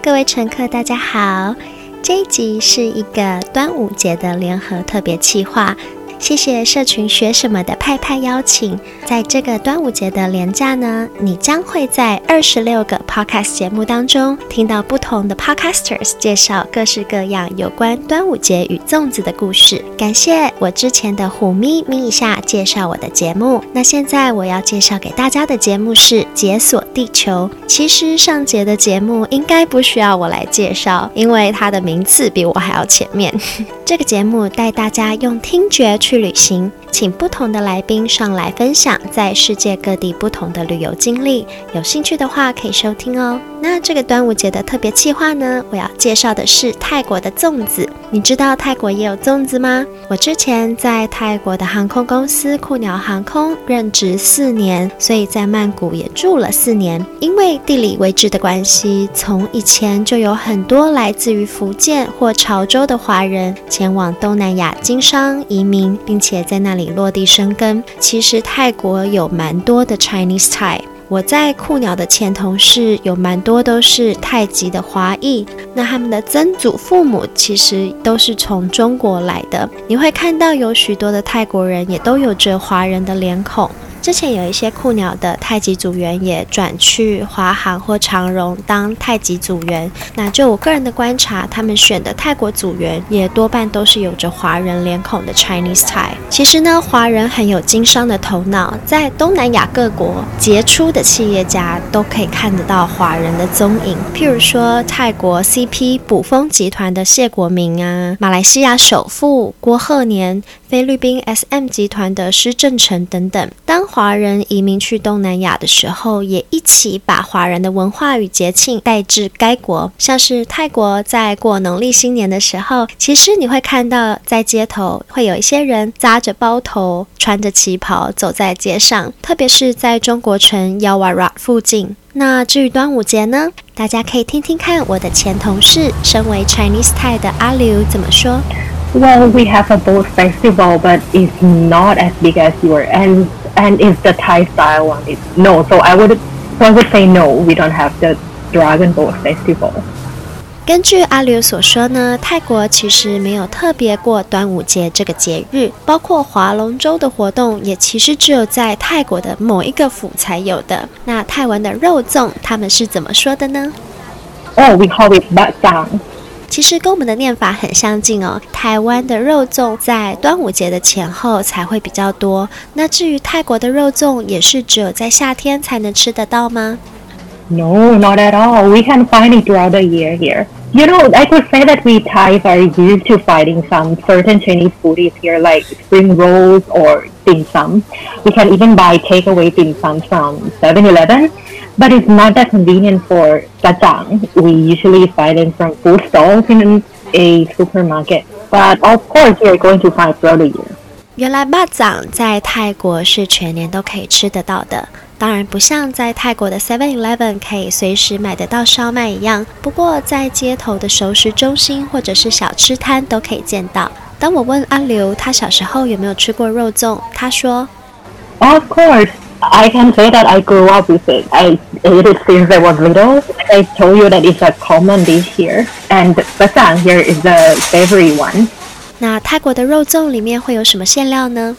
各位乘客，大家好。这一集是一个端午节的联合特别企划。谢谢社群学什么的派派邀请，在这个端午节的连假呢，你将会在二十六个 podcast 节目当中听到不同的 podcasters 介绍各式各样有关端午节与粽子的故事。感谢我之前的虎咪咪一下介绍我的节目，那现在我要介绍给大家的节目是解锁地球。其实上节的节目应该不需要我来介绍，因为它的名次比我还要前面。这个节目带大家用听觉去去旅行，请不同的来宾上来分享在世界各地不同的旅游经历。有兴趣的话可以收听哦。那这个端午节的特别计划呢，我要介绍的是泰国的粽子。你知道泰国也有粽子吗？我之前在泰国的航空公司酷鸟航空任职四年，所以在曼谷也住了四年。因为地理位置的关系，从以前就有很多来自于福建或潮州的华人前往东南亚经商移民，并且在那里落地生根。其实泰国有蛮多的 Chinese Thai。我在酷鸟的前同事有蛮多都是泰籍的华裔，那他们的曾祖父母其实都是从中国来的。你会看到有许多的泰国人也都有着华人的脸孔。之前有一些酷鸟的太极组员也转去华航或长荣当太极组员。那就我个人的观察，他们选的泰国组员也多半都是有着华人脸孔的 Chinese Thai。其实呢，华人很有经商的头脑，在东南亚各国杰出的企业家都可以看得到华人的踪影。譬如说泰国 CP 卜蜂集团的谢国明啊，马来西亚首富郭鹤年。菲律宾 SM 集团的施正成等等，当华人移民去东南亚的时候，也一起把华人的文化与节庆带至该国。像是泰国在过农历新年的时候，其实你会看到在街头会有一些人扎着包头，穿着旗袍走在街上，特别是在中国城 Yaowarat 附近。那至于端午节呢？大家可以听听看我的前同事，身为 Chinese Thai 的阿刘怎么说。Well, we have a boat festival, but it's not as big as yours, and and it's the Thai style one. It's, no, so I would, so I would say no. We don't have the Dragon Boat Festival. 根据阿刘所说呢，泰国其实没有特别过端午节这个节日，包括划龙舟的活动，也其实只有在泰国的某一个府才有的。那泰文的肉粽，他们是怎么说的呢？Oh, we call it bat sang. 其实跟我们的念法很相近哦。台湾的肉粽在端午节的前后才会比较多。那至于泰国的肉粽，也是只有在夏天才能吃得到吗？No, not at all. We can find it throughout the year here. You know, I could say that we Thais are used to finding some certain Chinese foodies here, like spring rolls or dim sum. We can even buy takeaway dim sum from 7-Eleven. But it's not that convenient for bajang. We usually buy them from food stalls in a supermarket. But of course, we are going to find throughout the year. 原来蚂蚱在泰国是全年都可以吃得到的，当然不像在泰国的 Seven Eleven 可以随时买得到烧麦一样。不过在街头的熟食中心或者是小吃摊都可以见到。当我问阿刘他小时候有没有吃过肉粽，他说：Of course. I can say that I grew up with it. I ate it since I was little. Like I told you that it's a common dish here, and bacang here is the favorite one. 那泰国的肉粽里面会有什么馅料呢？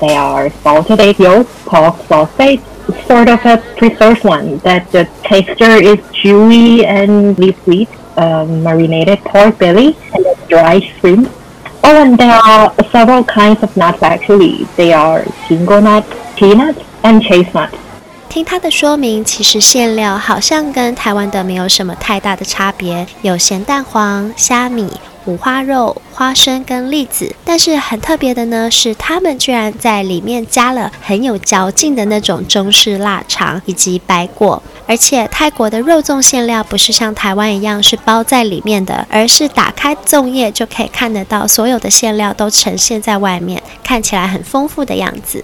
They are salted egg yolk, pork sausage, sort of a preserved one. That the texture is chewy and sweet. Um, marinated pork belly and dried shrimp. Oh, and there are several kinds of nuts actually. They are gingko nut, peanut. And chestnut。听他的说明，其实馅料好像跟台湾的没有什么太大的差别，有咸蛋黄、虾米、五花肉、花生跟栗子。但是很特别的呢，是他们居然在里面加了很有嚼劲的那种中式腊肠以及白果。而且泰国的肉粽馅料不是像台湾一样是包在里面的，而是打开粽叶就可以看得到所有的馅料都呈现在外面，看起来很丰富的样子。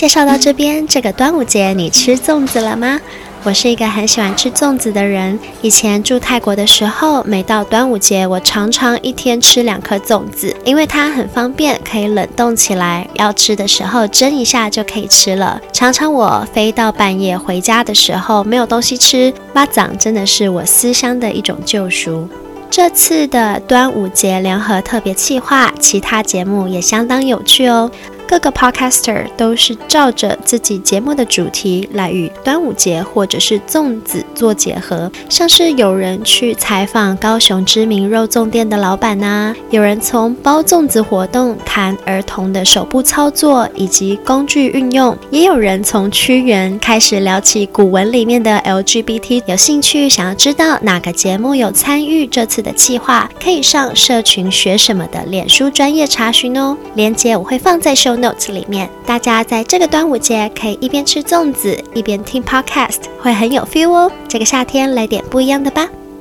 介绍到这边，这个端午节你吃粽子了吗？我是一个很喜欢吃粽子的人。以前住泰国的时候，每到端午节，我常常一天吃两颗粽子，因为它很方便，可以冷冻起来，要吃的时候蒸一下就可以吃了。常常我飞到半夜回家的时候，没有东西吃，巴掌真的是我思乡的一种救赎。这次的端午节联合特别企划，其他节目也相当有趣哦。各个 podcaster 都是照着自己节目的主题来与端午节或者是粽子做结合，像是有人去采访高雄知名肉粽店的老板呐、有人从包粽子活动谈儿童的手部操作以及工具运用，也有人从屈原开始聊起古文里面的 LGBT。有兴趣想要知道哪个节目有参与这次的企划，可以上社群学什么的脸书专业查询哦，链接我会放在手 notes 里面，大家在这个端午节可以一边吃粽子一边听 podcast，会很有 feel 哦。这个夏天来点不一样的吧。